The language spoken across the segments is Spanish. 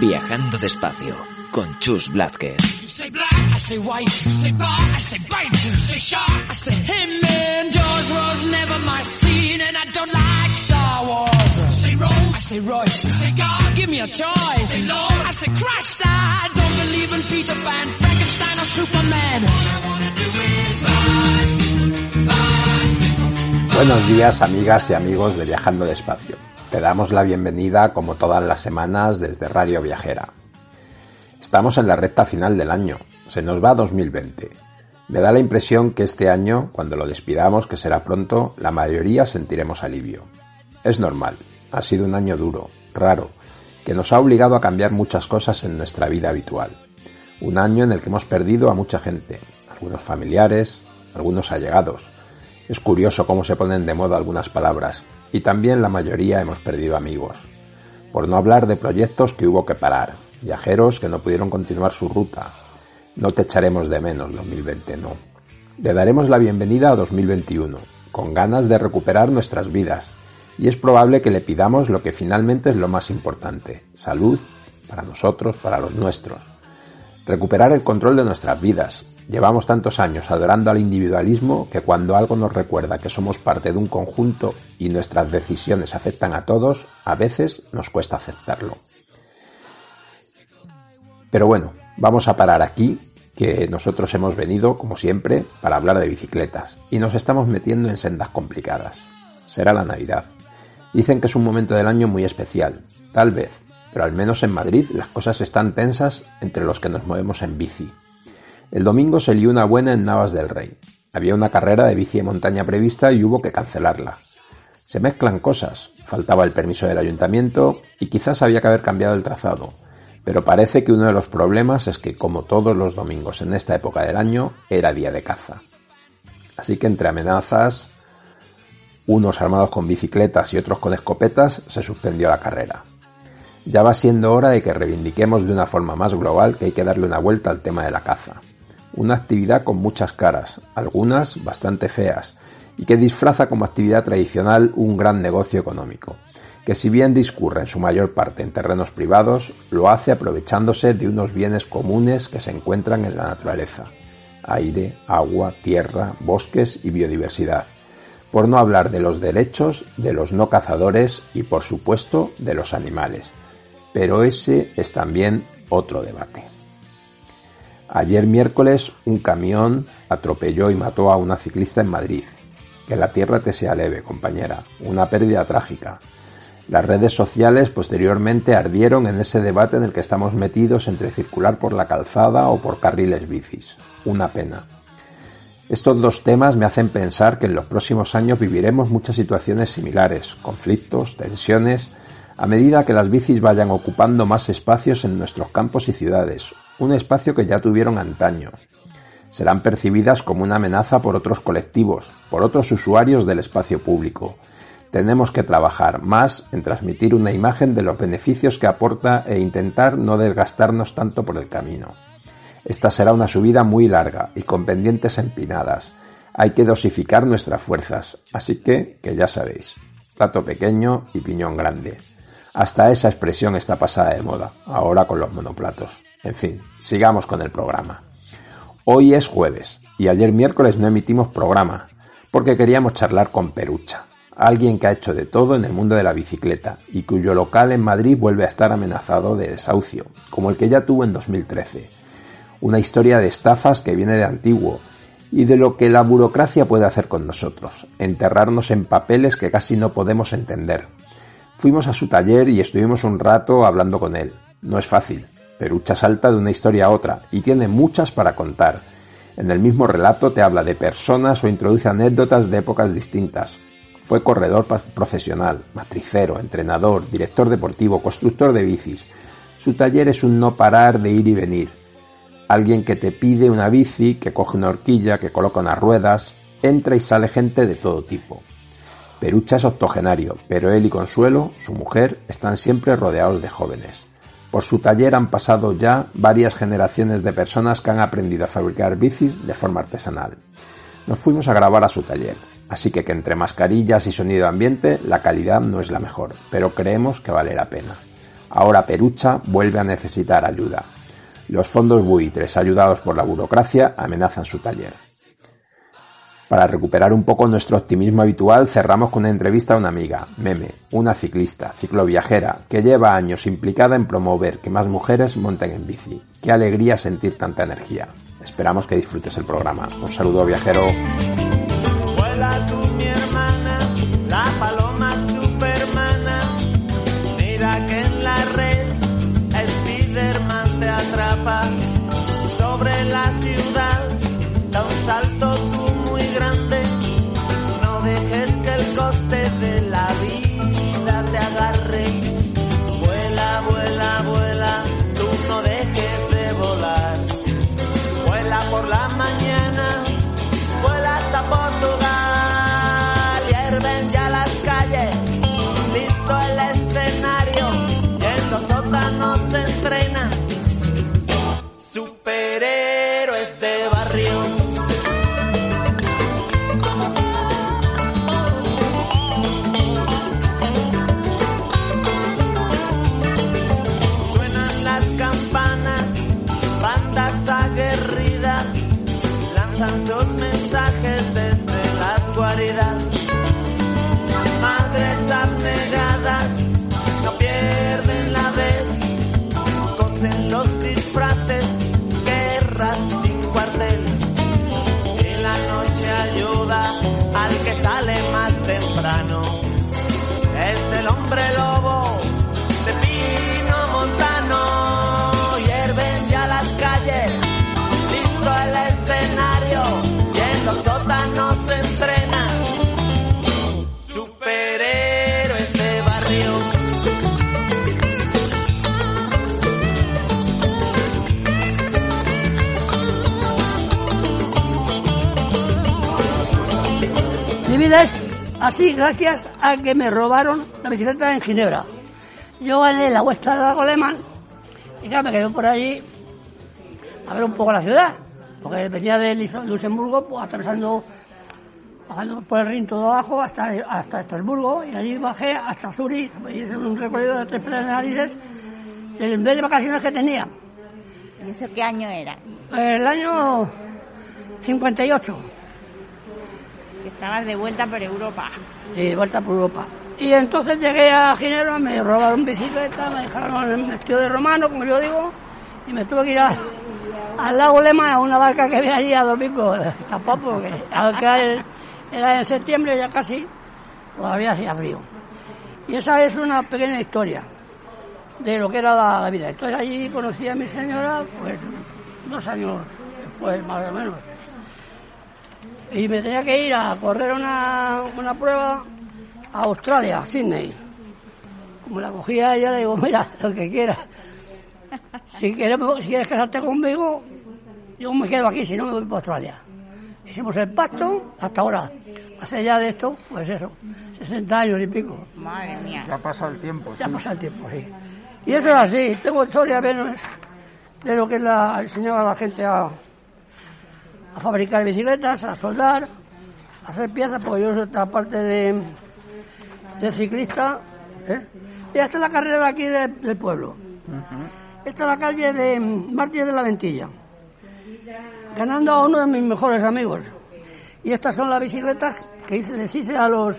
Viajando despacio con Chus Blázquez. Buenos días amigas y amigos de Viajando Despacio. Te damos la bienvenida como todas las semanas desde Radio Viajera. Estamos en la recta final del año, se nos va 2020. Me da la impresión que este año, cuando lo despidamos, que será pronto, la mayoría sentiremos alivio. Es normal, ha sido un año duro, raro, que nos ha obligado a cambiar muchas cosas en nuestra vida habitual. Un año en el que hemos perdido a mucha gente, algunos familiares, algunos allegados. Es curioso cómo se ponen de moda algunas palabras, y también la mayoría hemos perdido amigos. Por no hablar de proyectos que hubo que parar, viajeros que no pudieron continuar su ruta. No te echaremos de menos 2020, no. Le daremos la bienvenida a 2021, con ganas de recuperar nuestras vidas, y es probable que le pidamos lo que finalmente es lo más importante, salud para nosotros, para los nuestros. Recuperar el control de nuestras vidas. Llevamos tantos años adorando al individualismo que cuando algo nos recuerda que somos parte de un conjunto y nuestras decisiones afectan a todos, a veces nos cuesta aceptarlo. Pero bueno, vamos a parar aquí, que nosotros hemos venido, como siempre, para hablar de bicicletas, y nos estamos metiendo en sendas complicadas. Será la Navidad. Dicen que es un momento del año muy especial, tal vez, pero al menos en Madrid las cosas están tensas entre los que nos movemos en bici. El domingo se lió una buena en Navas del Rey. Había una carrera de bici de montaña prevista y hubo que cancelarla. Se mezclan cosas, faltaba el permiso del ayuntamiento y quizás había que haber cambiado el trazado, pero parece que uno de los problemas es que, como todos los domingos en esta época del año, era día de caza. Así que entre amenazas, unos armados con bicicletas y otros con escopetas, se suspendió la carrera. Ya va siendo hora de que reivindiquemos de una forma más global que hay que darle una vuelta al tema de la caza. Una actividad con muchas caras, algunas bastante feas, y que disfraza como actividad tradicional un gran negocio económico que si bien discurre en su mayor parte en terrenos privados, lo hace aprovechándose de unos bienes comunes que se encuentran en la naturaleza, aire, agua, tierra, bosques y biodiversidad, por no hablar de los derechos de los no cazadores y por supuesto de los animales. Pero ese es también otro debate. Ayer miércoles un camión atropelló y mató a una ciclista en Madrid. Que la tierra te sea leve, compañera. Una pérdida trágica. Las redes sociales posteriormente ardieron en ese debate en el que estamos metidos entre circular por la calzada o por carriles bicis. Una pena. Estos dos temas me hacen pensar que en los próximos años viviremos muchas situaciones similares, conflictos, tensiones, a medida que las bicis vayan ocupando más espacios en nuestros campos y ciudades, un espacio que ya tuvieron antaño. Serán percibidas como una amenaza por otros colectivos, por otros usuarios del espacio público, tenemos que trabajar más en transmitir una imagen de los beneficios que aporta e intentar no desgastarnos tanto por el camino. Esta será una subida muy larga y con pendientes empinadas. Hay que dosificar nuestras fuerzas, así que, que ya sabéis, plato pequeño y piñón grande. Hasta esa expresión está pasada de moda, ahora con los monoplatos. En fin, sigamos con el programa. Hoy es jueves y ayer miércoles no emitimos programa, porque queríamos charlar con Perucha, alguien que ha hecho de todo en el mundo de la bicicleta y cuyo local en Madrid vuelve a estar amenazado de desahucio, como el que ya tuvo en 2013. Una historia de estafas que viene de antiguo y de lo que la burocracia puede hacer con nosotros, enterrarnos en papeles que casi no podemos entender. Fuimos a su taller y estuvimos un rato hablando con él. No es fácil, Perucha salta de una historia a otra y tiene muchas para contar. En el mismo relato te habla de personas o introduce anécdotas de épocas distintas, fue corredor profesional, matricero, entrenador, director deportivo, constructor de bicis. Su taller es un no parar de ir y venir. Alguien que te pide una bici, que coge una horquilla, que coloca unas ruedas, entra y sale gente de todo tipo. Perucha es octogenario, pero él y Consuelo, su mujer, están siempre rodeados de jóvenes. Por su taller han pasado ya varias generaciones de personas que han aprendido a fabricar bicis de forma artesanal. Nos fuimos a grabar a su taller, así que que entre mascarillas y sonido ambiente la calidad no es la mejor, pero creemos que vale la pena. Ahora Perucha vuelve a necesitar ayuda. Los fondos buitres, ayudados por la burocracia, amenazan su taller. Para recuperar un poco nuestro optimismo habitual, cerramos con una entrevista a una amiga, Meme, una ciclista, cicloviajera, que lleva años implicada en promover que más mujeres monten en bici. Qué alegría sentir tanta energía. Esperamos que disfrutes el programa. Un saludo, viajero. Mañana, sale más temprano. Es el hombre lobo así gracias a que me robaron la bicicleta en Ginebra. Yo gané la vuelta de la Goleman y claro, me quedé por allí a ver un poco la ciudad. Porque venía de Luxemburgo, pues, atravesando, bajando por el Rin todo abajo hasta, hasta Estrasburgo y allí bajé hasta Zurich hice un recorrido de tres pedales narices del mes de vacaciones que tenía. ¿Y eso qué año era? El año 58. Estabas de vuelta por Europa. y de vuelta por Europa. Y entonces llegué a Ginebra, me robaron bicicleta, me dejaron en vestido de romano, como yo digo, y me tuve que ir al lago Lema, a una barca que había allí a dormir, pues tampoco, porque aunque era- era en septiembre ya casi, todavía hacía frío. Y esa es una pequeña historia de lo que era la, la vida. Entonces allí conocí a mi señora, pues dos años después, más o menos. Y me tenía que ir a correr una, una prueba a Australia, a Sydney. Como la cogía ella, le digo, mira, lo que quieras. Si quieres, si quieres casarte conmigo, yo me quedo aquí, si no me voy para Australia. Hicimos el pacto hasta ahora. Hace ya de esto, pues eso, 60 años y pico. Madre mía. Ya ha pasado el tiempo. Ya sí. pasa el tiempo, sí. Y eso es así. Tengo historia menos de lo que la, enseñaba a la gente a, a fabricar bicicletas, a soldar, a hacer piezas, porque yo soy otra parte de, de ciclista. ¿eh? Y esta es la carrera de aquí de- del pueblo. Esta es la calle de Martínez de la Ventilla. Ganando a uno de mis mejores amigos. Y estas son las bicicletas que hice, les hice a los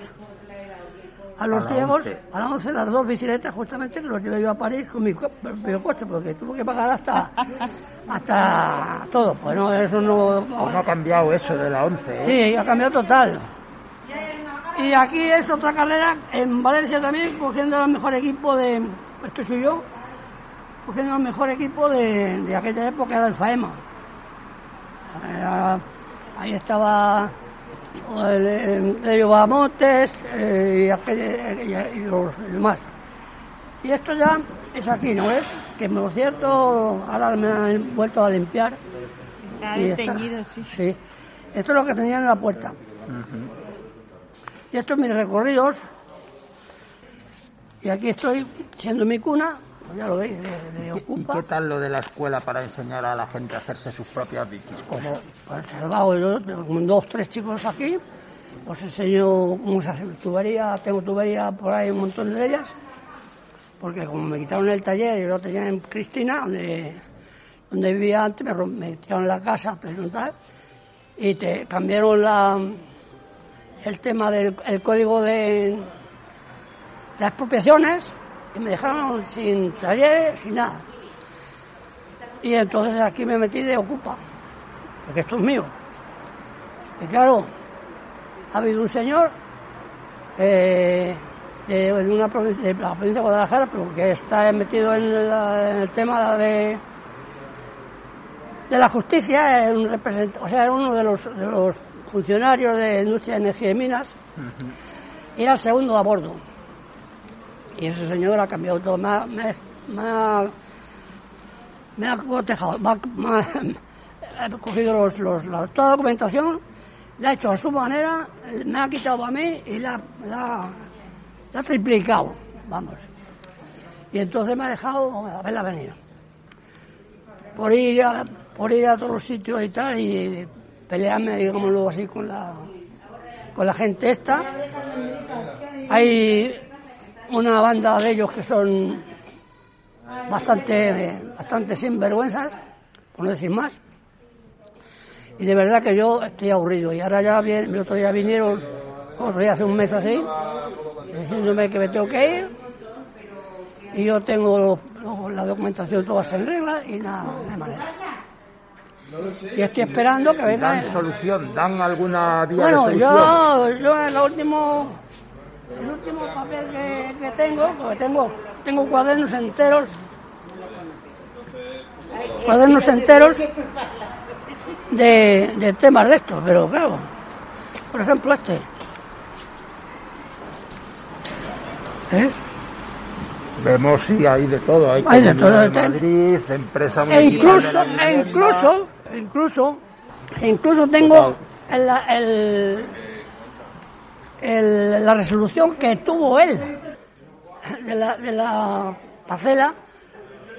a los ciegos, a las 11 las dos bicicletas justamente que los llevé yo a París con mi propio coche porque tuve que pagar hasta hasta todo, pues no, eso no... Pues no ha cambiado eso de la 11. ¿eh? Sí, ha cambiado total. Y aquí es otra carrera, en Valencia también, cogiendo el mejor equipo de... Esto soy yo, cogiendo el mejor equipo de, de aquella época, era el FAEMA. Era- ahí estaba el, el, Bamontes eh, y, aquel- y- y los demás. Y esto ya es aquí, ¿no es? Que por cierto, ahora me han vuelto a limpiar. Está sí. Sí. Esto es lo que tenía en la puerta. Y estos mis recorridos. Y aquí estoy, siendo mi cuna, pues ya lo veis, de, de ¿Y Ocupa. qué tal lo de la escuela para enseñar a la gente a hacerse sus propias bicis? Como pues, salvado yo, tengo dos, tres chicos aquí, os enseño cómo se hace tubería, tengo tubería por ahí un montón de ellas, porque como me quitaron el taller y lo tenía en Cristina, donde, donde vivía antes, me, me tiraron la casa, pues, tal, y te cambiaron la, el tema del el código de, de expropiaciones y me dejaron sin talleres, sin nada. Y entonces aquí me metí de ocupa, porque esto es mío. Y claro, ha habido un señor eh, de, una provincia, de la provincia de Guadalajara, pero que está metido en, la- en el tema de, de la justicia, un o sea, era uno de los, de los funcionarios de Industria de Energía y Minas, y era el segundo a bordo. Y ese señor ha cambiado todo, me ha, me ha- me ha- cotejado, me ha, cogido los, los- toda la documentación, la ha hecho a su manera, me ha quitado a mí y la, la, la ha triplicado, vamos. Y entonces me ha dejado a verla venir. Por ir a, por ir a todos los sitios y tal, y pelearme, digámoslo así, con la, con la gente esta. Hay una banda de ellos que son bastante, bastante sinvergüenzas, por no decir más. Y de verdad que yo estoy aburrido. Y ahora ya bien, el otro día vinieron, otro día hace un mes así, diciéndome que me tengo que ir. Y yo tengo la documentación toda en regla y nada, hay manera. Y estoy esperando que venga. ¿Dan solución? ¿Dan alguna vía Bueno, de solución? yo, yo el último, el último papel que, que tengo, porque tengo, tengo cuadernos enteros, cuadernos enteros de, de temas de estos, pero claro, por ejemplo este. ¿Ves? Vemos, sí, hay de todo. Hay, Hay de todo, de Madrid, empresa E municipal incluso, e incluso, e incluso, e incluso tengo el, el- la resolución que tuvo él de la, parcela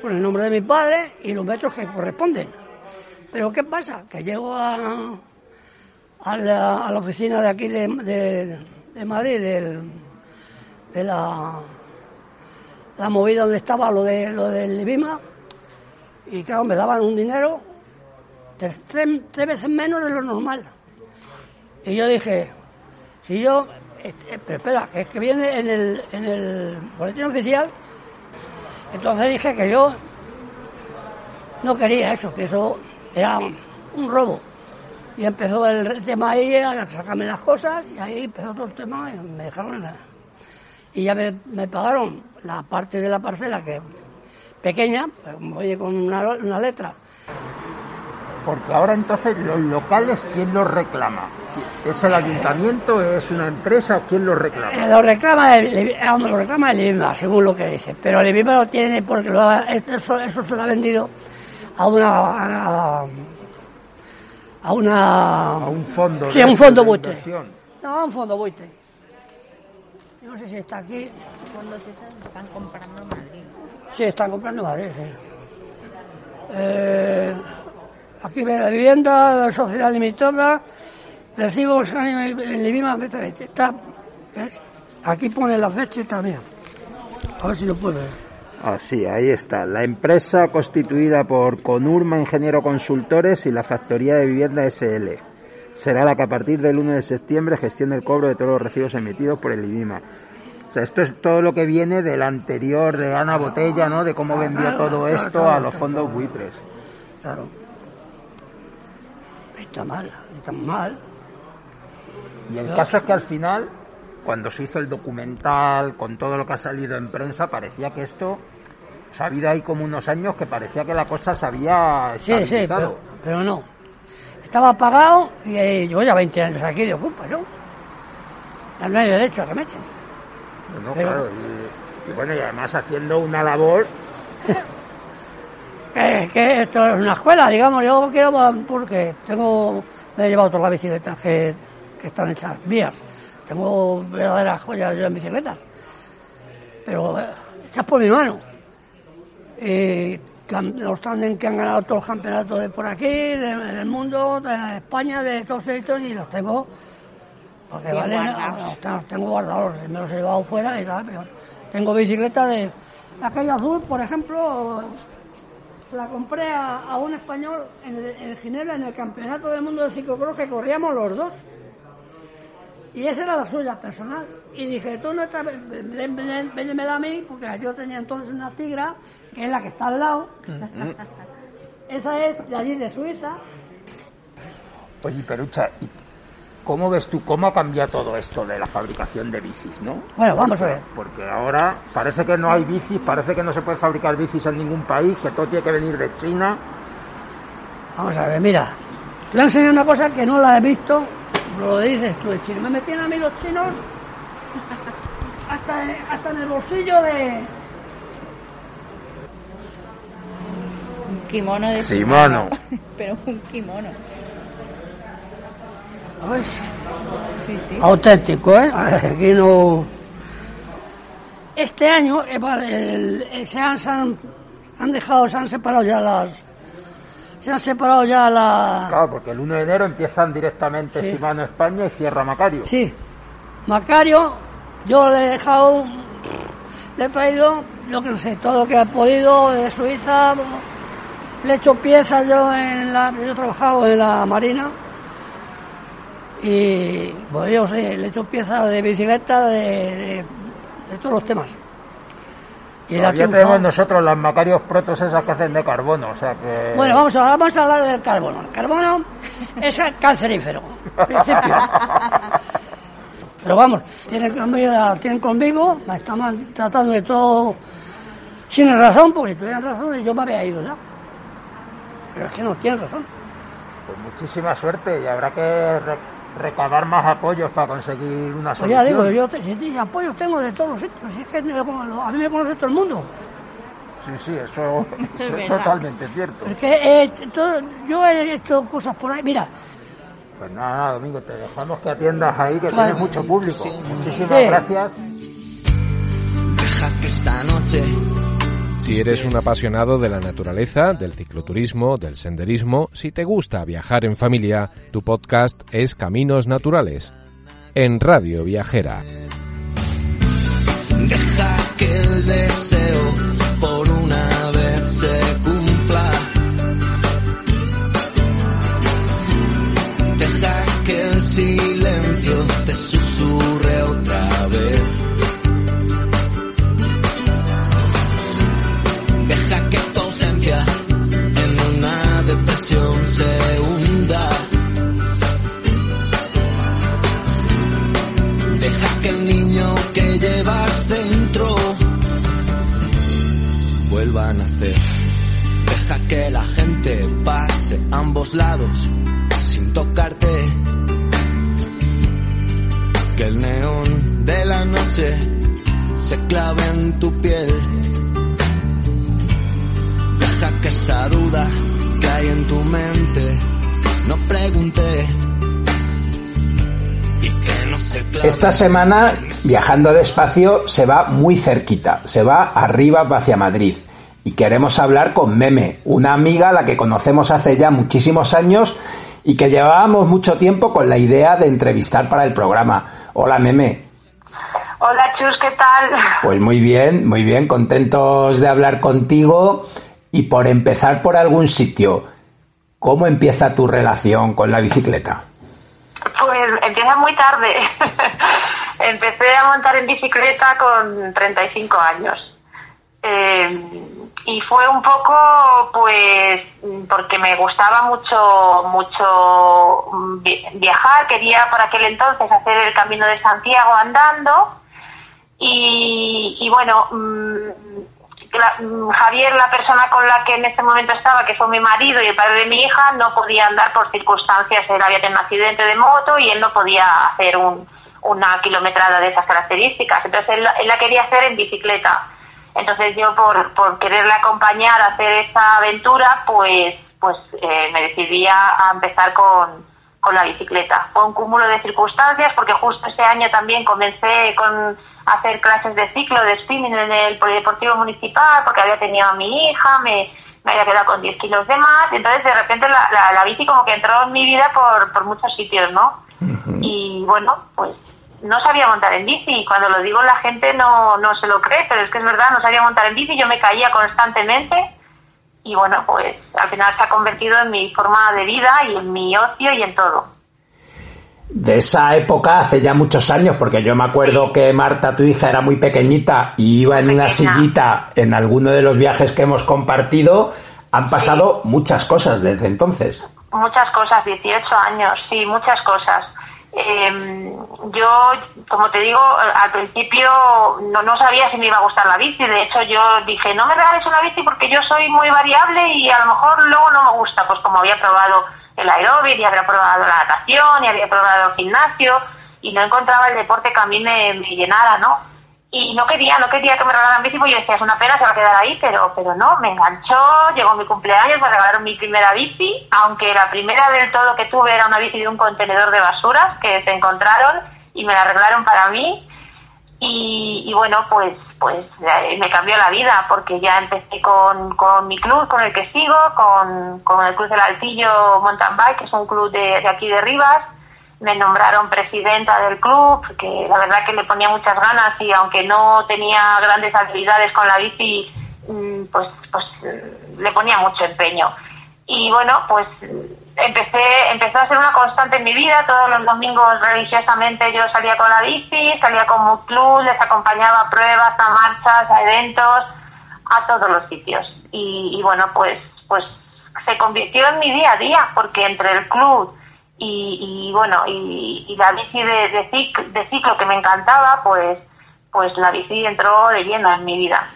con el nombre de mi padre y los metros que corresponden. Pero ¿qué pasa? Que llego a, la, oficina de aquí de, Madrid, de la, la movida donde estaba lo de lo del IBIMA, y claro, me daban un dinero tres- tres veces menos de lo normal. Y yo dije, si yo, este, pero espera, es que viene en el, boletín oficial, entonces dije que yo no quería eso, que eso era un robo. Y empezó el tema ahí a sacarme las cosas y ahí empezó todo el tema y me dejaron la- Y ya me, pagaron la parte de la parcela que pequeña, pues como oye con una letra, Porque ahora entonces los locales, ¿quién los reclama? ¿Es el ayuntamiento? ¿Es una empresa o quién los reclama? Eh, lo reclama el, vamos, lo reclama el IBIMA, según lo que dice. Pero el IBIMA lo tiene porque lo ha- eso, eso se lo ha vendido a una... a, a una... A un fondo. Sí, a un fondo buitre. No, a un fondo buitre. Yo No sé si está aquí. Cuando se están comprando en Madrid. Sí, están comprando Madrid, sí. Eh, aquí ve la vivienda, la sociedad limitada, IBIMA, está, ¿ves? Aquí pone la fecha también. A ver si lo puedo ver. Ah, sí, ahí está. La empresa constituida por Conurma Ingeniero Consultores y la Factoría de Vivienda SL. Será la que a partir del 1 de septiembre gestione el cobro de todos los recibos emitidos por el IBIMA. O sea, esto es todo lo que viene del anterior de Ana Botella, ¿no? De cómo vendió claro, todo esto a los fondos buitres. Claro. Está mal, está mal. Y el caso es que al final, cuando se hizo el documental, con todo lo que ha salido en prensa, parecía que esto, o sea, ha habido ahí como unos años que parecía que la cosa se había Sí, sí, pero, pero no. Estaba pagado y eh, llevo ya 20 años aquí de ocupa, ¿no? No hay derecho a que me echen. Bueno, Pero- claro, y, y bueno, y además haciendo una labor, Que, que esto es una escuela, digamos, yo quiero porque tengo, me he llevado todas las bicicletas que, que están hechas vías. tengo verdaderas joyas yo en bicicletas. Pero eh, hechas por mi mano. Eh, can- los tándem que han ganado todos los campeonatos de por aquí, de- del mundo, de España, de todos estos, y los tengo. Porque valen, guardados. los tengo- los tengo guardados, me los he llevado fuera y tal, pero tengo bicicleta de. Aquella azul, por ejemplo, se la compré a, a un español en, el- en Ginebra en el campeonato del mundo de ciclocross que corríamos los dos. Y esa era la suya personal. Y dije, tú no estás, véndemela a mí, porque yo tenía entonces una tigra, que es la que está al lado. esa es de allí, de Suiza. Oye, Perucha, ¿y ¿cómo ves tú cómo ha cambiado todo esto de la fabricación de bicis, no? Bueno, vamos a ver. Porque ahora parece que no hay bicis, parece que no se puede fabricar bicis en ningún país, que todo tiene que venir de China. Vamos a ver, mira. Te voy a enseñar una cosa que no la he visto, lo dices tú, el chino. Me metían a mí los chinos hasta, hasta en el bolsillo de... Un kimono de Shimano. Pero un kimono. Sí, sí. auténtico, ¿eh? Aquí no. Este año eh, el- el- se, han, se han- han dejado, se han separado ya las. Se han separado ya las. Claro, porque el 1 de enero empiezan directamente Sí. Shimano España y cierra Macario. Sí. Macario, yo le he dejado. Le he traído, yo que no sé, todo lo que he podido de Suiza. Le he hecho piezas yo en la. Yo he trabajado en la Marina. Y pues yo sé, le he hecho piezas de bicicleta, de, de, de todos los temas. Y Todavía tenemos nosotros las Macarios Protos esas que hacen de carbono, o sea que... Bueno, vamos a, vamos a hablar del carbono. El carbono es cancerífero, en principio. Pero vamos, tienen conmigo, tienen conmigo, me tratando de todo sin razón, porque si tuvieran razón y yo me había ido ya. Pero es que no tienen razón. Pues muchísima suerte y habrá que recabar más apoyos para conseguir una Pues solución. ya digo, yo te, si te- apoyos tengo de todos los sitios, si es que a mí me conoce todo el mundo. Sí, sí, eso, es eso es verdad. totalmente cierto. Es que he hecho todo- yo he hecho cosas por ahí, mira, Pues nada, nada, Domingo, te dejamos que atiendas ahí, que Vale. tienes mucho público. Muchísimas Sí. gracias. Deja que esta noche Si eres un apasionado de la naturaleza, del cicloturismo, del senderismo, si te gusta viajar en familia, tu podcast es Caminos Naturales, en Radio Viajera. Deja que el deseo por una vez se cumpla. Deja que el silencio que llevas dentro vuelva a nacer. Deja que la gente pase ambos lados sin tocarte. Que el neón de la noche se clave en tu piel. Deja que esa duda que hay en tu mente no pregunte. Y Esta semana, viajando despacio, se va muy cerquita, se va arriba hacia Madrid. Y queremos hablar con Meme, una amiga a la que conocemos hace ya muchísimos años y que llevábamos mucho tiempo con la idea de entrevistar para el programa. Hola Meme. Hola Chus, ¿qué tal? Pues muy bien, muy bien, contentos de hablar contigo y por empezar por algún sitio, ¿cómo empieza tu relación con la bicicleta? Pues empieza muy tarde. Empecé a montar en bicicleta con 35 años. Eh, y fue un poco, pues, porque me gustaba mucho, mucho mm, vi- viajar. Quería por aquel entonces hacer el Camino de Santiago andando. Y, y bueno, mm, la- mm, Javier, la persona con la que en ese momento estaba, que fue mi marido y el padre de mi hija, no podía andar por circunstancias. Él había tenido un accidente de moto y él no podía hacer un- una kilometrada de esas características. Entonces él, él la quería hacer en bicicleta. Entonces yo por, por quererle acompañar a hacer esa aventura, pues, pues eh, me decidí a, empezar con la bicicleta. Fue un cúmulo de circunstancias porque justo ese año también comencé con hacer clases de ciclo, de spinning en el Polideportivo Municipal porque había tenido a mi hija, me, me había quedado con 10 kilos de más y entonces de repente la, la, la bici como que entró en mi vida por, por muchos sitios, ¿no? Y bueno, pues no sabía montar en bici cuando lo digo la gente no, no se lo cree, pero es que es verdad, no sabía montar en bici, yo me caía constantemente y bueno, pues al final se ha convertido en mi forma de vida y en mi ocio y en todo. De esa época, hace ya muchos años, porque yo me acuerdo que Marta, tu hija, era muy pequeñita y iba en una sillita en alguno de los viajes que hemos compartido, han pasado muchas cosas desde entonces. Muchas cosas, 18 años, sí, muchas cosas. Eh, yo, como te digo, al principio no, no sabía si me iba a gustar la bici. De hecho, yo dije, no me regales una bici porque yo soy muy variable y a lo mejor luego no me gusta. Pues como había probado el aeróbic y había probado la natación y había probado el gimnasio y no encontraba el deporte que a mí me, llenara, ¿no? y no quería, no quería que me regalaran bici, porque yo decía, es una pena, se va a quedar ahí, pero, pero no, me enganchó, llegó mi cumpleaños, me regalaron mi primera bici, aunque la primera del todo que tuve era una bici de un contenedor de basuras que se encontraron y me la arreglaron para mí. Y, y bueno, pues, pues eh, me cambió la vida, porque ya empecé con, con mi club, con el que sigo, con, con el Club del Altillo Mountain Bike, que es un club de, de aquí de Rivas, me nombraron presidenta del club, que la verdad que le ponía muchas ganas y aunque no tenía grandes habilidades con la bici, mm, pues, pues le ponía mucho empeño. Y bueno, pues empecé, empezó a ser una constante en mi vida, todos los domingos religiosamente yo salía con la bici, salía con un club, les acompañaba a pruebas, a marchas, a eventos, a todos los sitios. Y, y bueno, pues, pues se convirtió en mi día a día, porque entre el club, y, y bueno, y, y, la bici de, de, ciclo, de, ciclo, que me encantaba, pues, pues la bici entró de lleno en mi vida.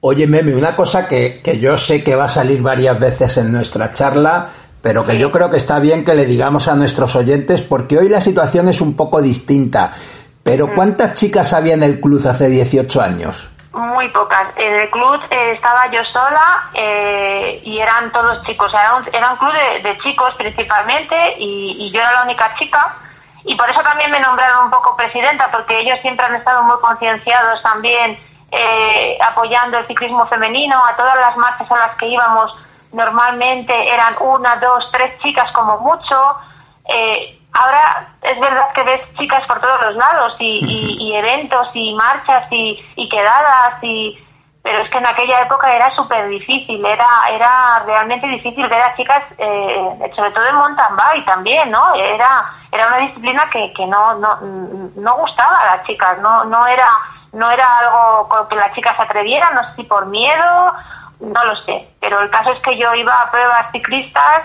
Oye, Meme, una cosa que, que yo sé que va a salir varias veces en nuestra charla, pero que yo creo que está bien que le digamos a nuestros oyentes, porque hoy la situación es un poco distinta. Pero mm. ¿cuántas chicas había en el club hace 18 años? Muy pocas. En el club eh, estaba yo sola eh, y eran todos chicos. Era un, era un club de, de chicos principalmente y, y, yo era la única chica. Y por eso también me nombraron un poco presidenta, porque ellos siempre han estado muy concienciados también eh, apoyando el ciclismo femenino. A todas las marchas a las que íbamos normalmente eran una, dos, tres chicas como mucho. Eh, Ahora es verdad que ves chicas por todos los lados y, y, y eventos y marchas y, y, quedadas y pero es que en aquella época era súper difícil, era era realmente difícil ver a chicas, eh, sobre todo en mountain bike también, ¿no? Era era una disciplina que, que no, no no gustaba a las chicas, no no era no era algo con que las chicas se atrevieran, no sé si por miedo, no lo sé, pero el caso es que yo iba a pruebas ciclistas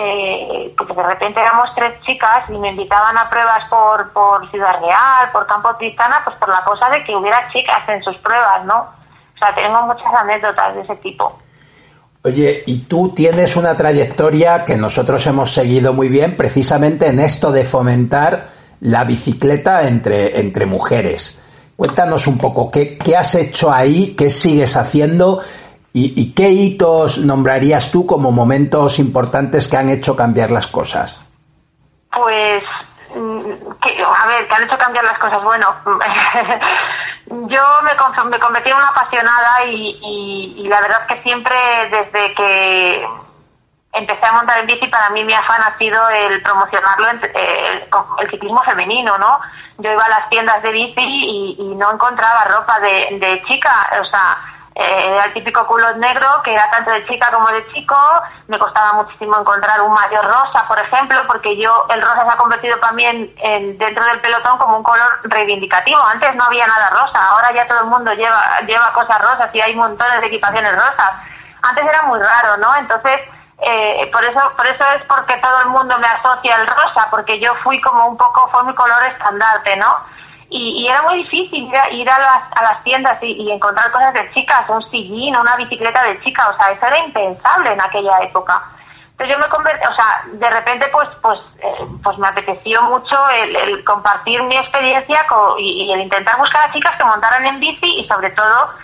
eh, porque de repente éramos tres chicas y me invitaban a pruebas por, por Ciudad Real, por Campo Tristana, pues por la cosa de que hubiera chicas en sus pruebas, ¿no? O sea, tengo muchas anécdotas de ese tipo. Oye, y tú tienes una trayectoria que nosotros hemos seguido muy bien precisamente en esto de fomentar la bicicleta entre, entre mujeres. Cuéntanos un poco, ¿qué, ¿qué has hecho ahí? ¿Qué sigues haciendo? ¿Y, ¿Y, qué hitos nombrarías tú como momentos importantes que han hecho cambiar las cosas? Pues, que, a ver, que han hecho cambiar las cosas. Bueno, yo me, me, convertí en una apasionada y, y, la verdad que siempre desde que empecé a montar en bici, para mí mi afán ha sido el promocionarlo, el, el, el ciclismo femenino, ¿no? Yo iba a las tiendas de bici y, y no encontraba ropa de, de chica, o sea, eh, era el típico culo negro que era tanto de chica como de chico. Me costaba muchísimo encontrar un mayor rosa, por ejemplo, porque yo el rosa se ha convertido para en, en, dentro del pelotón como un color reivindicativo. Antes no había nada rosa, ahora ya todo el mundo lleva lleva cosas rosas y hay montones de equipaciones rosas. Antes era muy raro, ¿no? Entonces eh, por eso por eso es porque todo el mundo me asocia el rosa, porque yo fui como un poco fue mi color estandarte, ¿no? Y, y, era muy difícil ir a, ir a, las, a las, tiendas y, encontrar cosas de chicas, un sillín, una bicicleta de chica, o sea, eso era impensable en aquella época. Entonces yo me convertí, o sea, de repente pues pues eh, pues me apeteció mucho el, compartir mi experiencia con, y, el intentar buscar a chicas que montaran en bici y sobre todo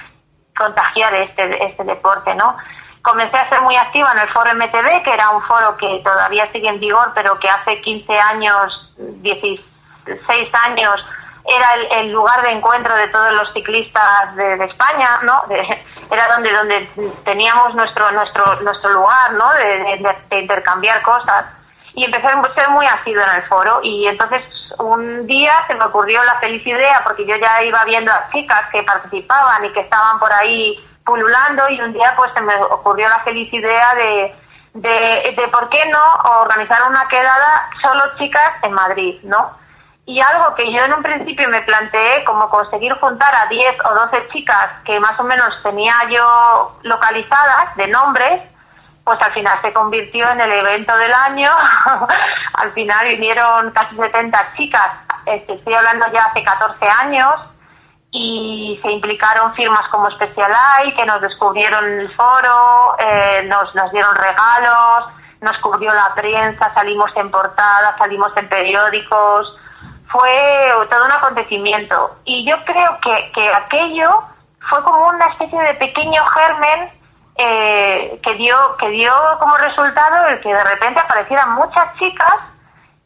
contagiar este este deporte, ¿no? comencé a ser muy activa en el foro MTV, que era un foro que todavía sigue en vigor, pero que hace 15 años, 16 años, era el, lugar de encuentro de todos los ciclistas de, España, ¿no? era donde donde teníamos nuestro nuestro nuestro lugar, ¿no? De, intercambiar cosas. Y empecé a ser muy ácido en el foro y entonces un día se me ocurrió la feliz idea, porque yo ya iba viendo a chicas que participaban y que estaban por ahí pululando y un día pues se me ocurrió la feliz idea de, de, de por qué no organizar una quedada solo chicas en Madrid, ¿no? Y algo que yo en un principio me planteé como conseguir juntar a 10 o 12 chicas que más o menos tenía yo localizadas de nombres, pues al final se convirtió en el evento del año. al final vinieron casi 70 chicas, este, estoy hablando ya hace 14 años, y se implicaron firmas como Specialized, que nos descubrieron el foro, eh, nos, nos dieron regalos, nos cubrió la prensa, salimos en portada, salimos en periódicos, fue todo un acontecimiento. Y yo creo que, que aquello fue como una especie de pequeño germen eh, que dio que dio como resultado el que de repente aparecieran muchas chicas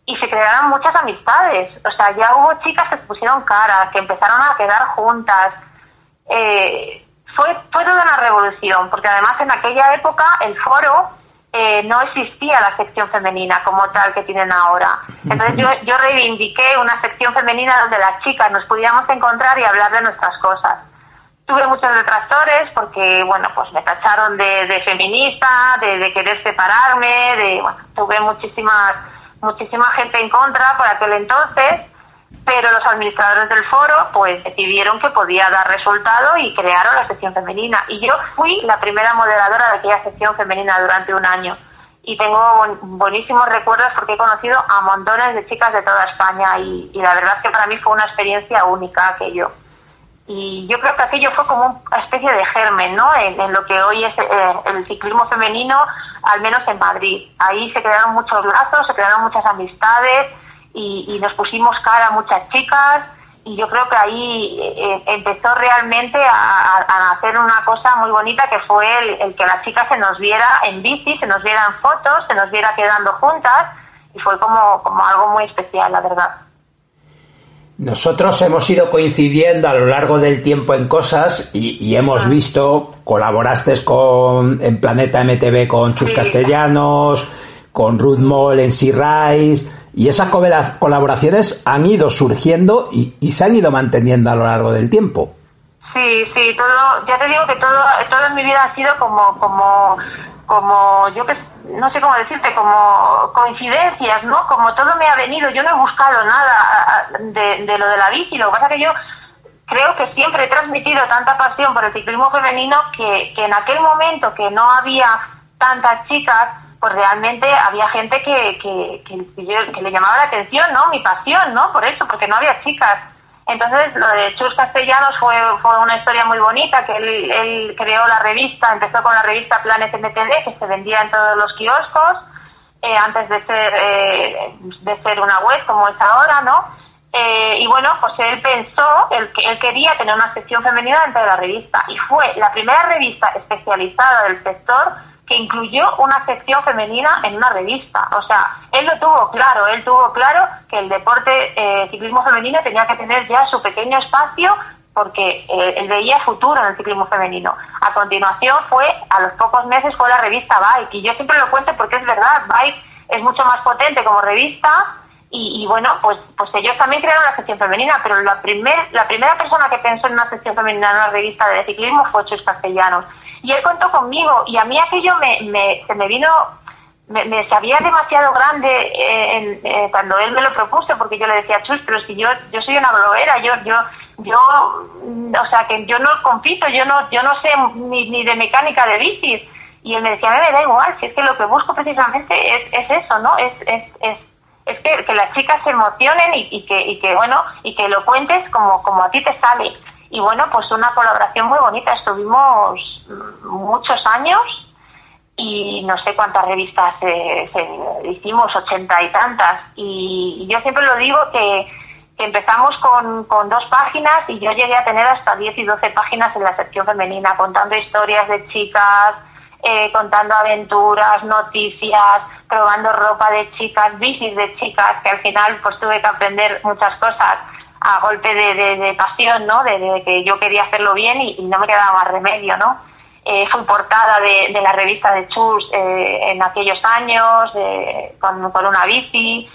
y se crearon muchas amistades. O sea, ya hubo chicas que pusieron cara, que empezaron a quedar juntas. Eh, fue, fue toda una revolución, porque además en aquella época el foro eh, no existía la sección femenina como tal que tienen ahora. Entonces yo, yo reivindiqué una sección femenina donde las chicas nos pudiéramos encontrar y hablar de nuestras cosas. Tuve muchos detractores porque, bueno, pues me tacharon de, feminista, de, querer separarme, de, bueno, tuve muchísimas muchísima gente en contra por aquel entonces, pero los administradores del foro pues decidieron que podía dar resultado y crearon la sección femenina. Y yo fui la primera moderadora de aquella sección femenina durante un año. Y tengo buenísimos recuerdos porque he conocido a montones de chicas de toda España y, la verdad es que para mí fue una experiencia única aquello. Y yo creo que aquello fue como una especie de germen, ¿no? En, lo que hoy es eh, el ciclismo femenino al menos en Madrid. Ahí se crearon muchos lazos, se crearon muchas amistades y, nos pusimos cara a muchas chicas y yo creo que ahí eh, empezó realmente a, hacer una cosa muy bonita que fue el, que la chica se nos viera en bici, se nos viera en fotos, se nos viera quedando juntas y fue como, como algo muy especial, la verdad. Nosotros hemos ido coincidiendo a lo largo del tiempo en cosas y, hemos ah. visto, colaboraste con, en Planeta MTV con Chus Castellanos, con Ruth Moll en Sea Rise, y esas colaboraciones han ido surgiendo y, se han ido manteniendo a lo largo del tiempo. Sí, sí, todo, ya te digo que todo, todo en mi vida ha sido como, como, como, yo que no sé cómo decirte, como coincidencias, ¿no? Como todo me ha venido, yo no he buscado nada de, de lo de la bici, lo que pasa es que yo creo que siempre he transmitido tanta pasión por el ciclismo femenino que, que en aquel momento que no había tantas chicas, pues realmente había gente que, que, que, que, le llamaba la atención, ¿no? Mi pasión, ¿no? Por eso, porque no había chicas. Entonces, lo de Chus Castellanos fue, fue una historia muy bonita, que él, creó la revista, empezó con la revista Planes MTD, que se vendía en todos los kioscos, eh, antes de ser, eh, de ser una web como es ahora, ¿no? Eh, y bueno, pues él pensó, él, él quería tener una sección femenina dentro de la revista, y fue la primera revista especializada del sector que incluyó una sección femenina en una revista. O sea, él lo tuvo claro, él tuvo claro que el deporte eh, ciclismo femenino tenía que tener ya su pequeño espacio porque eh, él veía futuro en el ciclismo femenino. A continuación fue, a los pocos meses, fue la revista Bike. Y yo siempre lo cuento porque es verdad, Bike es mucho más potente como revista y, bueno, pues, pues ellos también crearon la sección femenina, pero la, primer, la primera persona que pensó en una sección femenina en una revista de ciclismo fue Chus Castellanos. Y él contó conmigo y a mí aquello me, me, se me vino, me, me sabía demasiado grande eh, eh, cuando él me lo propuso, porque yo le decía, Chus, pero si yo, yo soy una bloguera, yo, yo, yo, o sea, que yo no compito, yo no, yo no sé ni, ni de mecánica de bicis. Y él me decía, me da igual, si es que lo que busco precisamente es, es eso, ¿no? Es, es, es, es que, que las chicas se emocionen y, y, que, y que, bueno, y que lo cuentes como, como a ti te sale y bueno, pues una colaboración muy bonita. Estuvimos muchos años y no sé cuántas revistas hicimos, ochenta y tantas. Y, yo siempre lo digo que, empezamos con, dos páginas y yo llegué a tener hasta diez y doce páginas en la sección femenina, contando historias de chicas, eh, contando aventuras, noticias, probando ropa de chicas, bicis de chicas, que al final pues tuve que aprender muchas cosas a golpe de, pasión, ¿no? De, que yo quería hacerlo bien y, no me quedaba más remedio, ¿no? Eh, fui portada de, la revista de Chus eh, en aquellos años, con, una bici.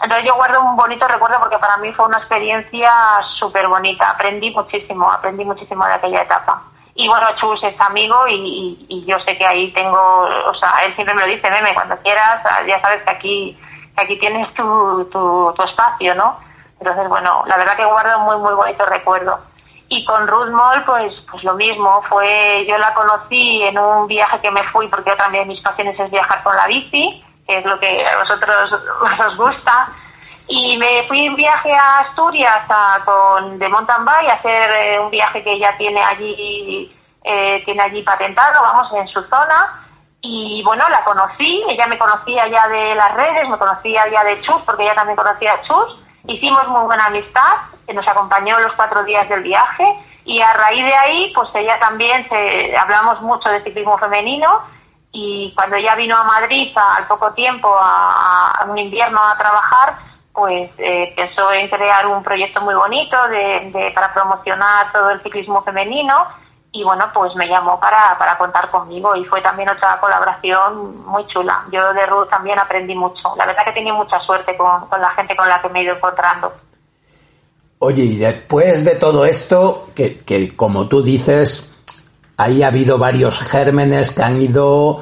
Entonces yo guardo un bonito recuerdo porque para mí fue una experiencia súper bonita. Aprendí muchísimo, aprendí muchísimo de aquella etapa. Y bueno, Chus es amigo y, yo sé que ahí tengo, o sea, él siempre me lo dice, meme, cuando quieras, ya sabes que aquí, que aquí tienes tu, tu, tu espacio, ¿no? Entonces, bueno, la verdad que guardo muy, muy bonito recuerdo. Y con Ruth Moll, pues, pues lo mismo, fue, yo la conocí en un viaje que me fui, porque también mis pasiones es viajar con la bici, que es lo que a vosotros os gusta. Y me fui en viaje a Asturias con de mountain bike a hacer eh, un viaje que ella tiene allí eh, tiene allí patentado, vamos, en su zona. Y bueno, la conocí, ella me conocía ya de las redes, me conocía ya de Chus, porque ella también conocía a Chus. Hicimos muy buena amistad, que nos acompañó los cuatro días del viaje. Y a raíz de ahí, pues ella también, se, hablamos mucho de ciclismo femenino. Y cuando ella vino a Madrid al poco tiempo, a un invierno a trabajar, pues eh, pensó en crear un proyecto muy bonito de, para promocionar todo el ciclismo femenino y bueno, pues me llamó para, para contar conmigo y fue también otra colaboración muy chula. Yo de Ruth también aprendí mucho. La verdad que he tenido mucha suerte con, con la gente con la que me he ido encontrando. Oye, y después de todo esto, que, que como tú dices, ahí ha habido varios gérmenes que han ido,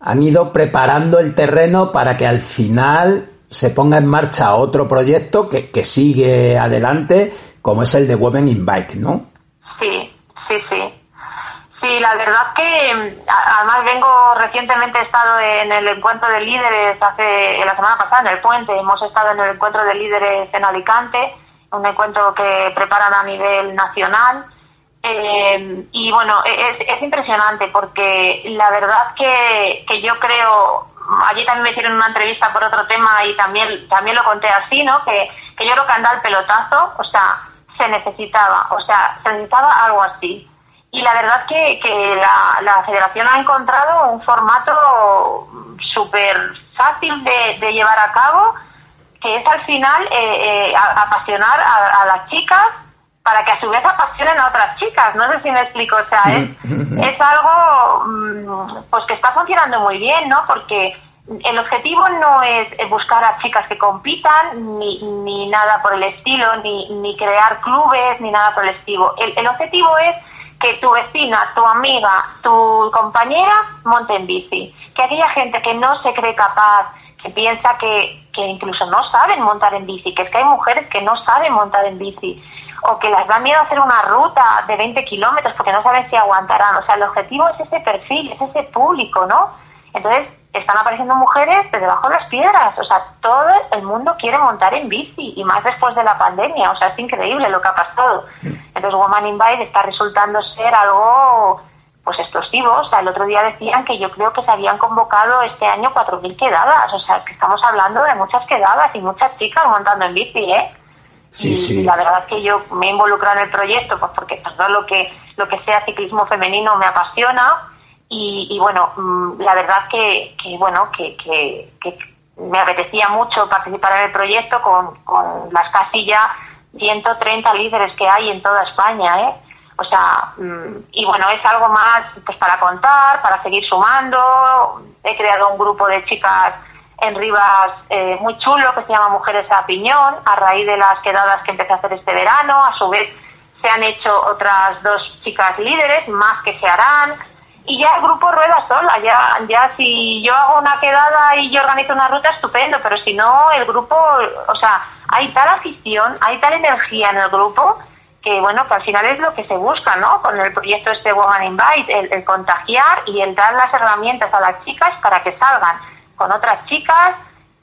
han ido preparando el terreno para que al final se ponga en marcha otro proyecto que, que sigue adelante, como es el de Women in Bike, ¿no? Sí, la verdad que además vengo recientemente he estado en el encuentro de líderes hace la semana pasada en el puente, hemos estado en el encuentro de líderes en Alicante, un encuentro que preparan a nivel nacional. Eh, y bueno, es, es, impresionante porque la verdad que, que yo creo, allí también me hicieron una entrevista por otro tema y también, también lo conté así, ¿no? Que, que yo creo que anda el pelotazo, o sea, se necesitaba, o sea, se necesitaba algo así. Y la verdad que, que la, la federación ha encontrado un formato súper fácil de, de, llevar a cabo, que es al final eh, eh, apasionar a, a las chicas para que a su vez apasionen a otras chicas. No sé si me explico. O sea, es, es algo mm, pues que está funcionando muy bien, ¿no? Porque el objetivo no es buscar a chicas que compitan, ni, ni nada por el estilo, ni, ni crear clubes, ni nada por el estilo. El, el objetivo es que tu vecina, tu amiga, tu compañera monte en bici. Que aquella gente que no se cree capaz, que piensa que, que incluso no saben montar en bici, que es que hay mujeres que no saben montar en bici, o que les da miedo hacer una ruta de 20 kilómetros porque no saben si aguantarán. O sea, el objetivo es ese perfil, es ese público, ¿no? Entonces, están apareciendo mujeres de debajo de las piedras. O sea, todo el mundo quiere montar en bici y más después de la pandemia. O sea, es increíble lo que ha pasado. Entonces, Woman in Bike está resultando ser algo pues explosivo. O sea, el otro día decían que yo creo que se habían convocado este año 4.000 quedadas. O sea, que estamos hablando de muchas quedadas y muchas chicas montando en bici, ¿eh? Sí, y, sí. la verdad es que yo me he involucrado en el proyecto pues porque todo lo que lo que sea ciclismo femenino me apasiona y, y bueno mm, la verdad que, que bueno que, me apetecía mucho participar en el proyecto con, con las casi ya 130 líderes que hay en toda España ¿eh? o sea mm, y bueno es algo más pues para contar para seguir sumando he creado un grupo de chicas en Rivas eh, muy chulo que se llama Mujeres a Piñón, a raíz de las quedadas que empecé a hacer este verano. A su vez se han hecho otras dos chicas líderes, más que se harán. Y ya el grupo rueda sola, ya, ya si yo hago una quedada y yo organizo una ruta, estupendo, pero si no, el grupo, o sea, hay tal afición, hay tal energía en el grupo que bueno, que al final es lo que se busca, ¿no? Con el proyecto este Woman Invite, el, el contagiar y el dar las herramientas a las chicas para que salgan con otras chicas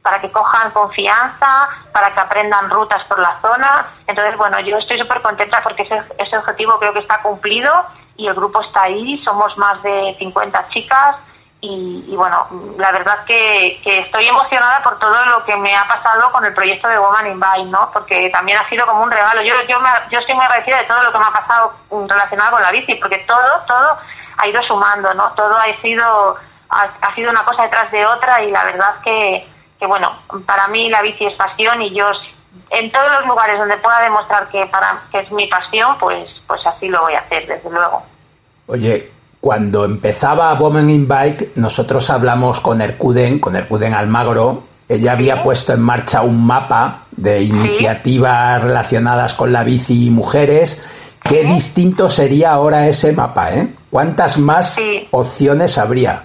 para que cojan confianza, para que aprendan rutas por la zona. Entonces, bueno, yo estoy súper contenta porque ese, ese objetivo creo que está cumplido y el grupo está ahí, somos más de 50 chicas y, y bueno, la verdad que, que, estoy emocionada por todo lo que me ha pasado con el proyecto de Woman in Bike, ¿no? Porque también ha sido como un regalo. Yo, yo, me, yo estoy muy agradecida de todo lo que me ha pasado relacionado con la bici, porque todo, todo ha ido sumando, ¿no? Todo ha sido, ha, ha sido una cosa detrás de otra y la verdad que, que, bueno, para mí la bici es pasión y yo en todos los lugares donde pueda demostrar que para que es mi pasión, pues, pues así lo voy a hacer, desde luego. Oye, cuando empezaba Women in Bike, nosotros hablamos con Ercuden, con Ercuden Almagro. Ella había puesto en marcha un mapa de iniciativas relacionadas con la bici y mujeres. Qué distinto sería ahora ese mapa, ¿eh? ¿Cuántas más opciones habría?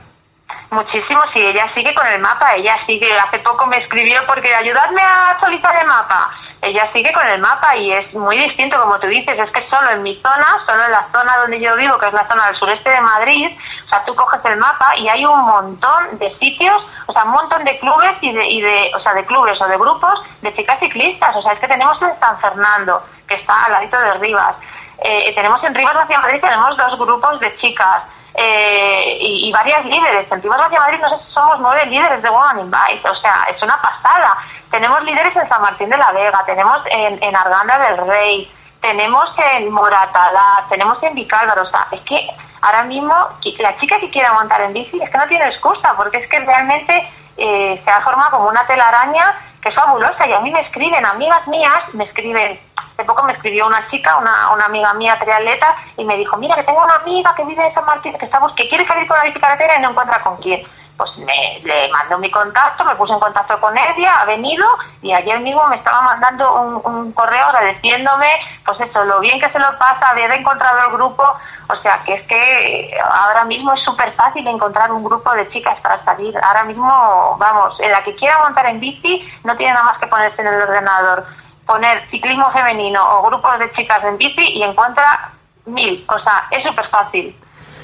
Muchísimo, sí, ella sigue con el mapa, ella sigue, hace poco me escribió porque ayudadme a actualizar el mapa. Ella sigue con el mapa y es muy distinto, como tú dices, es que solo en mi zona, solo en la zona donde yo vivo, que es la zona del sureste de Madrid, o sea, tú coges el mapa y hay un montón de sitios, o sea, un montón de clubes y de, y de o sea, de clubes o de grupos de chicas ciclistas, o sea, es que tenemos en San Fernando, que está al ladito de Rivas, eh, tenemos en Rivas hacia Madrid, tenemos dos grupos de chicas, eh, y, varias líderes. En Rivas hacia Madrid no sé si somos nueve líderes de Woman in o sea, es una pasada. Tenemos líderes en San Martín de la Vega, tenemos en, en Arganda del Rey, tenemos en Moratalá, tenemos en Vicálvaro, o sea, es que ahora mismo la chica que quiera montar en bici es que no tiene excusa, porque es que realmente eh, se ha formado como una telaraña que es fabulosa y a mí me escriben, amigas mías, me escriben, hace poco me escribió una chica, una, una amiga mía triatleta, y me dijo, mira que tengo una amiga que vive en San Martín, que, estamos, que quiere salir con la bicicleta y no encuentra con quién. Pues me, le mandó mi contacto, me puse en contacto con ella, ha venido y ayer mismo me estaba mandando un, correo agradeciéndome, pues eso, lo bien que se lo pasa, haber encontrado el grupo, o sea, que es que ahora mismo es súper fácil encontrar un grupo de chicas para salir. Ahora mismo, vamos, en la que quiera montar en bici no tiene nada más que ponerse en el ordenador poner ciclismo femenino o grupos de chicas en bici y encuentra mil. O sea, es súper fácil.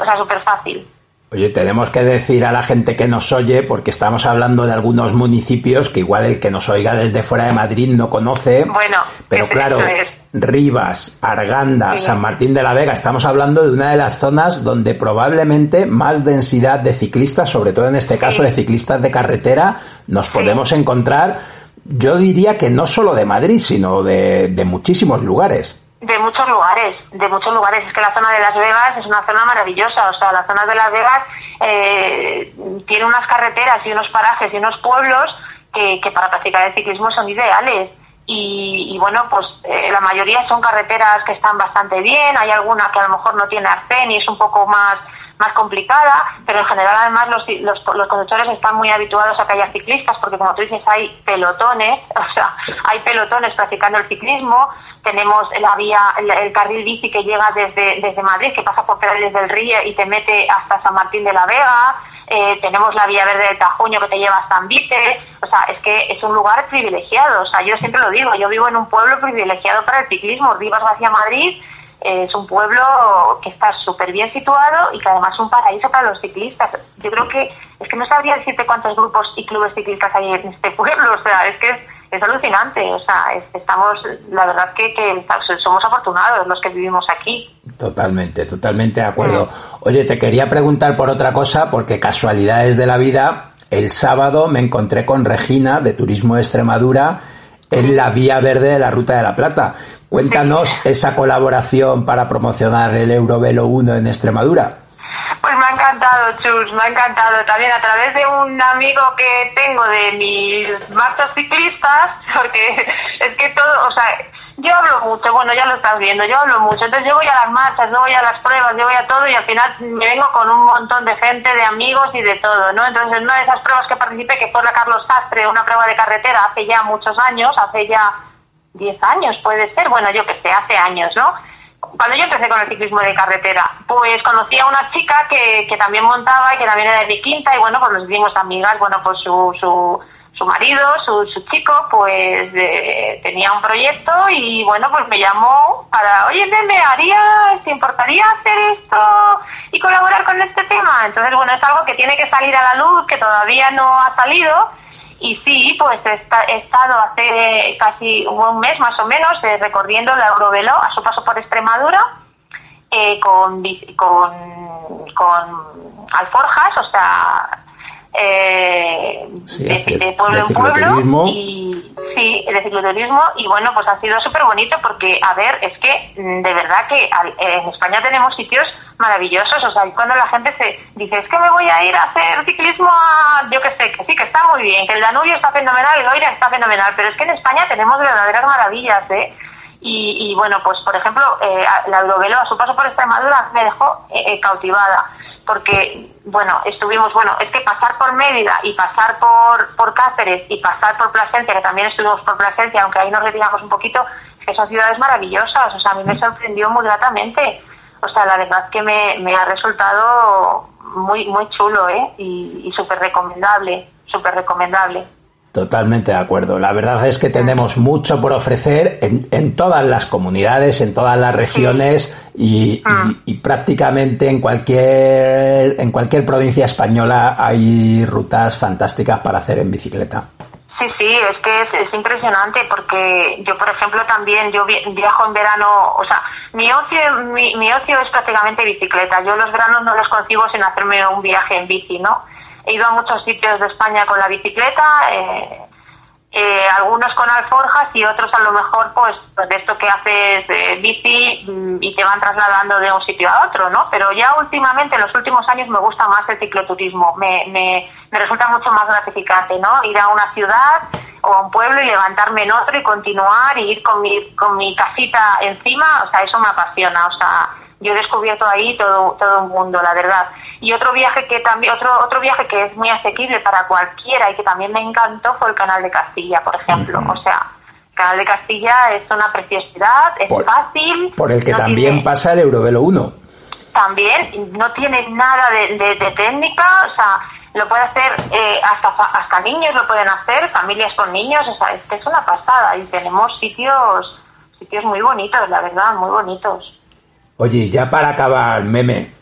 O sea, súper fácil. Oye, tenemos que decir a la gente que nos oye, porque estamos hablando de algunos municipios que igual el que nos oiga desde fuera de Madrid no conoce. Bueno, pero claro, Rivas, Arganda, San Martín de la Vega, estamos hablando de una de las zonas donde probablemente más densidad de ciclistas, sobre todo en este caso de ciclistas de carretera, nos podemos encontrar yo diría que no solo de Madrid, sino de, muchísimos lugares. De muchos lugares, de muchos lugares. Es que la zona de Las Vegas es una zona maravillosa. O sea, la zona de Las Vegas eh, tiene unas carreteras y unos parajes y unos pueblos que, para practicar el ciclismo son ideales. Y, bueno, pues eh, la mayoría son carreteras que están bastante bien. Hay alguna que a lo mejor no tiene arcén y es un poco más más complicada, pero en general además los, los, los, conductores están muy habituados a que haya ciclistas, porque como tú dices, hay pelotones, o sea, hay pelotones practicando el ciclismo, tenemos la vía, el, carril bici que llega desde, desde Madrid, que pasa por Perales del Río y te mete hasta San Martín de la Vega, eh, tenemos la vía verde de Tajuño que te lleva hasta Ambite, o sea, es que es un lugar privilegiado, o sea, yo siempre lo digo, yo vivo en un pueblo privilegiado para el ciclismo, Rivas hacia Madrid, es un pueblo que está súper bien situado y que además es un paraíso para los ciclistas. Yo creo que es que no sabría decirte cuántos grupos y clubes ciclistas hay en este pueblo, o sea, es que es, alucinante, o sea, estamos, la verdad que, somos afortunados los que vivimos aquí. Totalmente, totalmente de acuerdo. Oye, te quería preguntar por otra cosa, porque casualidades de la vida, el sábado me encontré con Regina de Turismo de Extremadura en la vía verde de la Ruta de la Plata. Cuéntanos esa colaboración para promocionar el Eurovelo 1 en Extremadura. Pues me ha encantado, Chus, me ha encantado. También a través de un amigo que tengo de mis marchas ciclistas, porque es que todo, o sea, yo hablo mucho, bueno, ya lo estás viendo, yo hablo mucho. Entonces yo voy a las marchas, yo voy a las pruebas, yo voy a todo y al final me vengo con un montón de gente, de amigos y de todo, ¿no? Entonces una de esas pruebas que participé, que fue la Carlos Sastre, una prueba de carretera hace ya muchos años, hace ya 10 años puede ser, bueno, yo que sé, hace años, ¿no? Cuando yo empecé con el ciclismo de carretera, pues conocí a una chica que, que también montaba y que también era de mi quinta y bueno, pues nos hicimos amigas, bueno, pues su, su, su marido, su, su chico, pues eh, tenía un proyecto y bueno, pues me llamó para, oye, me haría, ¿te importaría hacer esto y colaborar con este tema? Entonces, bueno, es algo que tiene que salir a la luz, que todavía no ha salido y sí, pues he, estado hace casi un mes más o menos eh, recorriendo la Eurovelo a su paso por Extremadura eh, con, con, con alforjas, o sea, eh, Sí, de, pueblo en pueblo y sí, de cicloturismo y bueno, pues ha sido súper bonito porque, a ver, es que mm, de verdad que en España tenemos sitios maravillosos, o sea, cuando la gente se dice, es que me voy a ir a hacer ciclismo a, yo que sé, que sí, que está muy bien, que el Danubio está fenomenal, el Loira está fenomenal, pero es que en España tenemos verdaderas maravillas, ¿eh? Y, y, bueno, pues por ejemplo, eh, la Eurovelo a su paso por Extremadura me dejó eh, eh, cautivada, porque, bueno, estuvimos, bueno, es que pasar por Mérida y pasar por, por Cáceres y pasar por Plasencia, que también estuvimos por Plasencia, aunque ahí nos retiramos un poquito, es que son ciudades maravillosas, o sea, a mí me sorprendió muy gratamente. O sea, la verdad que me, me ha resultado muy muy chulo, ¿eh? Y, y súper recomendable, súper recomendable. Totalmente de acuerdo. La verdad es que tenemos mucho por ofrecer en, en todas las comunidades, en todas las regiones y, y- y prácticamente en cualquier en cualquier provincia española hay rutas fantásticas para hacer en bicicleta. Sí, sí, es que es, es impresionante porque yo, por ejemplo, también yo vi- viajo en verano, o sea, mi ocio, mi, mi ocio es prácticamente bicicleta. Yo los veranos no los concibo sin hacerme un viaje en bici, ¿no? He ido a muchos sitios de España con la bicicleta, eh, eh, algunos con alforjas y otros a lo mejor pues de esto que haces eh, bici mm, y te van trasladando de un sitio a otro, ¿no? Pero ya últimamente, en los últimos años, me gusta más el cicloturismo, me, me, me resulta mucho más gratificante, ¿no? Ir a una ciudad o a un pueblo y levantarme en otro y continuar y ir con mi, con mi casita encima, o sea, eso me apasiona, o sea, yo he descubierto ahí todo, todo un mundo, la verdad. Y otro viaje que también, otro, otro viaje que es muy asequible para cualquiera y que también me encantó fue el Canal de Castilla, por ejemplo. O sea, el Canal de Castilla es una preciosidad, es Por- fácil. Por el que no también tiene- pasa el Eurovelo 1. también no tiene nada de, de- de técnica, o sea, lo puede hacer eh, hasta hasta niños lo pueden hacer, familias con niños, o sea, es que es una pasada y tenemos sitios sitios muy bonitos, la verdad, muy bonitos. Oye, ya para acabar, meme,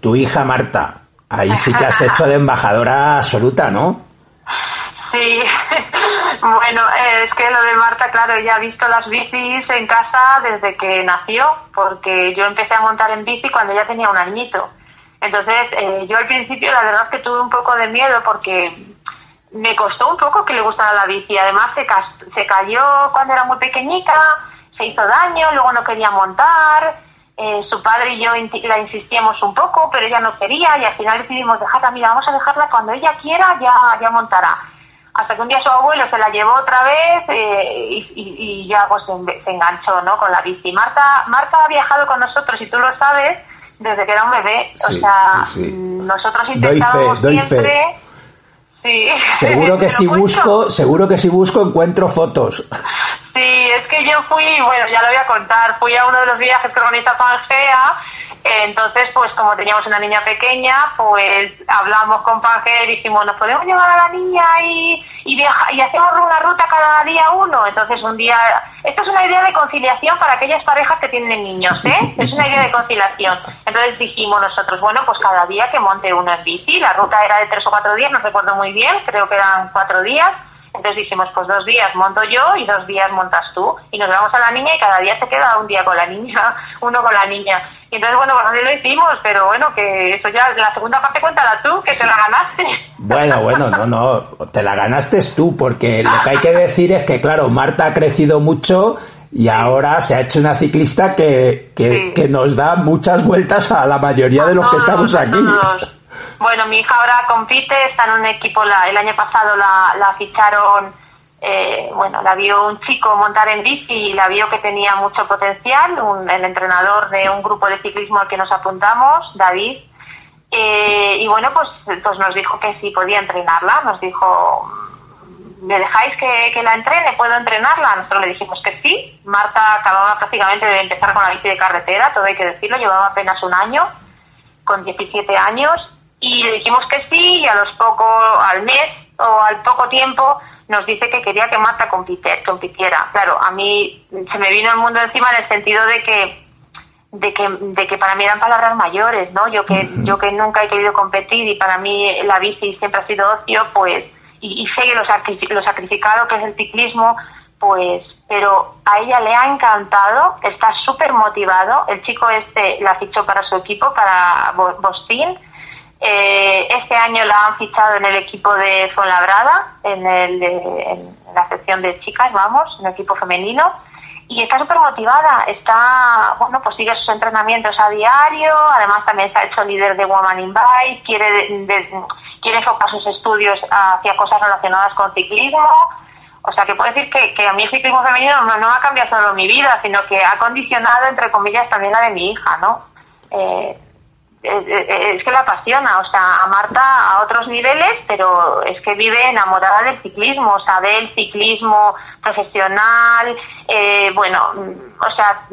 tu hija Marta, ahí sí que has hecho de embajadora absoluta, ¿no? Sí, bueno, es que lo de Marta, claro, ella ha visto las bicis en casa desde que nació, porque yo empecé a montar en bici cuando ella tenía un añito. Entonces, eh, yo al principio la verdad es que tuve un poco de miedo porque me costó un poco que le gustara la bici. Además, se, se cayó cuando era muy pequeñita, se hizo daño, luego no quería montar. Eh, su padre y yo la insistíamos un poco, pero ella no quería y al final decidimos dejarla. Mira, vamos a dejarla cuando ella quiera, ya, ya montará. Hasta que un día su abuelo se la llevó otra vez eh, y, y- y ya pues se, en- se enganchó ¿no? con la bici. Marta, Marta ha viajado con nosotros, y tú lo sabes, desde que era un bebé. Sí, o sea, sí, sí. nosotros Doy fe, intentábamos fe. Sí. Seguro que si busco, seguro que si busco encuentro fotos. Sí, es que yo fui, bueno, ya lo voy a contar, fui a uno de los viajes que organiza Pangea, entonces pues como teníamos una niña pequeña, pues hablamos con Pangea y dijimos, ¿nos podemos llevar a la niña y, y, viaja, y hacemos una ruta cada día uno? Entonces un día, esto es una idea de conciliación para aquellas parejas que tienen niños, ¿eh? Es una idea de conciliación. Entonces dijimos nosotros, bueno, pues cada día que monte uno en bici, la ruta era de tres o cuatro días, no recuerdo muy bien, creo que eran cuatro días, entonces dijimos, pues dos días monto yo y dos días montas tú. Y nos vamos a la niña y cada día se queda un día con la niña, uno con la niña. Y entonces, bueno, pues así lo hicimos, pero bueno, que eso ya, la segunda parte cuéntala tú, que te la ganaste. Bueno, bueno, no, no, te la ganaste tú, porque lo que hay que decir es que, claro, Marta ha crecido mucho y ahora se ha hecho una ciclista que, que, que nos da muchas vueltas a la mayoría de los que estamos aquí. Bueno, mi hija ahora compite, está en un equipo, la, el año pasado la, la ficharon, eh, bueno, la vio un chico montar en bici y la vio que tenía mucho potencial, un- el entrenador de un grupo de ciclismo al que nos apuntamos, David, eh, y bueno, pues, pues nos dijo que sí podía entrenarla, nos dijo, ¿me dejáis que, que la entrene? ¿Puedo entrenarla? Nosotros le dijimos que sí. Marta acababa prácticamente de empezar con la bici de carretera, todo hay que decirlo, llevaba apenas un año, con 17 años, y le dijimos que sí, y a los poco, al mes o al poco tiempo, nos dice que quería que Marta compitiera. Claro, a mí se me vino el mundo encima en el sentido de que de que, de que para mí eran palabras mayores, ¿no? Yo que, yo que nunca he querido competir y para mí la bici siempre ha sido ocio, pues, y, y sé que lo, lo sacrificado que es el ciclismo, pues, pero a ella le ha encantado, está súper motivado, el chico este la fichó para su equipo, para Bo- Bostín, Eh, este año la han fichado en el equipo de Fuenlabrada, en, el, en la sección de chicas, vamos, en el equipo femenino. Y está súper motivada, está, bueno, pues sigue sus entrenamientos a diario, además también se ha hecho líder de Woman in Bike, quiere, de- quiere enfocar sus estudios hacia cosas relacionadas con ciclismo. O sea, que puedo decir que, que a mí el ciclismo femenino no, no ha cambiado solo mi vida, sino que ha condicionado, entre comillas, también la de mi hija, ¿no? Eh, es, que la apasiona, o sea, a Marta a otros niveles, pero es que vive enamorada del ciclismo, o sea, ve el ciclismo profesional, eh, bueno, o sea,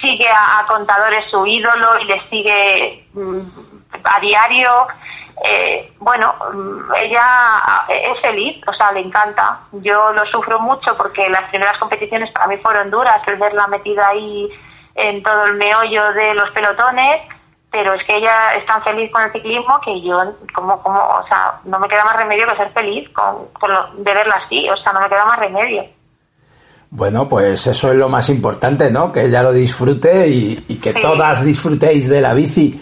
sigue a, a contadores su ídolo y le sigue mm, a diario. Eh, bueno, mm, ella es feliz, o sea, le encanta. Yo lo sufro mucho porque las primeras competiciones para mí fueron duras, el verla metida ahí en todo el meollo de los pelotones, pero es que ella es tan feliz con el ciclismo que yo, como, como, o sea, no me queda más remedio que ser feliz con, con lo- de verla así, o sea, no me queda más remedio. Bueno, pues eso es lo más importante, ¿no? Que ella lo disfrute y, y que Sí. todas disfrutéis de la bici.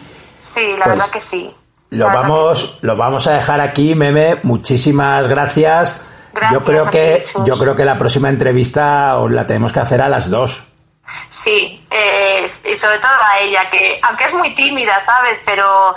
Sí, la Pues, verdad que sí. Lo vamos, lo vamos a dejar aquí, Meme. Muchísimas gracias. Gracias yo creo que, yo creo que la próxima entrevista os la tenemos que hacer a las dos. Sí, eh, y sobre todo a ella, que aunque es muy tímida, ¿sabes? Pero,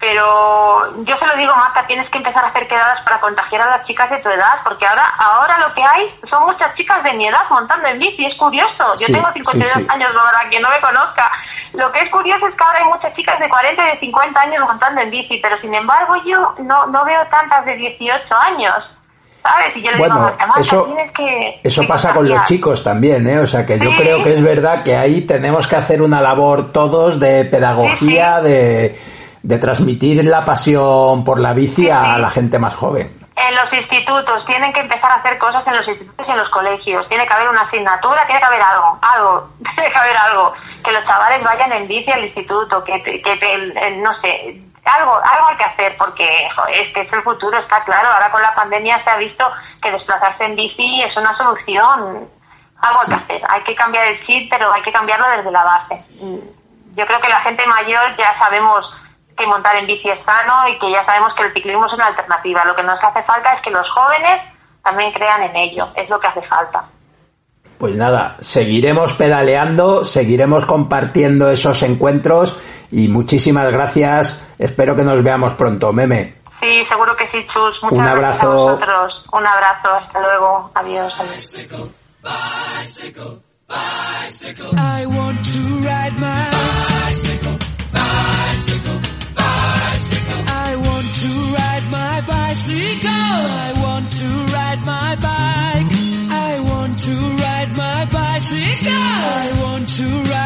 pero yo se lo digo, Marta, tienes que empezar a hacer quedadas para contagiar a las chicas de tu edad, porque ahora, ahora lo que hay son muchas chicas de mi edad montando en bici, es curioso. Yo Sí, tengo 52 sí, sí. años, para quien no me conozca. Lo que es curioso es que ahora hay muchas chicas de 40 y de 50 años montando en bici, pero sin embargo yo no, no veo tantas de 18 años. ¿Sabes? Y yo le digo, Bueno, Marta, Marta, eso- tienes que. Eso que pasa con los contagiar". chicos también, ¿eh? O sea que yo creo que es verdad que ahí tenemos que hacer una labor todos de pedagogía, de, de transmitir la pasión por la bici a la gente más joven. En los institutos tienen que empezar a hacer cosas en los institutos y en los colegios. Tiene que haber una asignatura, tiene que haber algo, algo, tiene que haber algo. Que los chavales vayan en bici al instituto, que, que el- no sé, algo, algo hay que hacer porque es el futuro, está claro. Ahora con la pandemia se ha visto que desplazarse en bici es una solución. Algo hay que hacer. Hay que cambiar el chip, pero hay que cambiarlo desde la base. Yo creo que la gente mayor ya sabemos que montar en bici es sano y que ya sabemos que el ciclismo es una alternativa. Lo que nos hace falta es que los jóvenes también crean en ello. Es lo que hace falta. Pues nada, seguiremos pedaleando, seguiremos compartiendo esos encuentros y muchísimas gracias. Espero que nos veamos pronto, Meme. Sí, seguro que sí, Chus. Muchas Un gracias abrazo. a vosotros. Un abrazo. Hasta luego. Adiós. adiós. I want to ride my bicycle, bicycle, bicycle. I want to ride my bicycle. I want to ride my bike. I want to ride my bicycle. I want to ride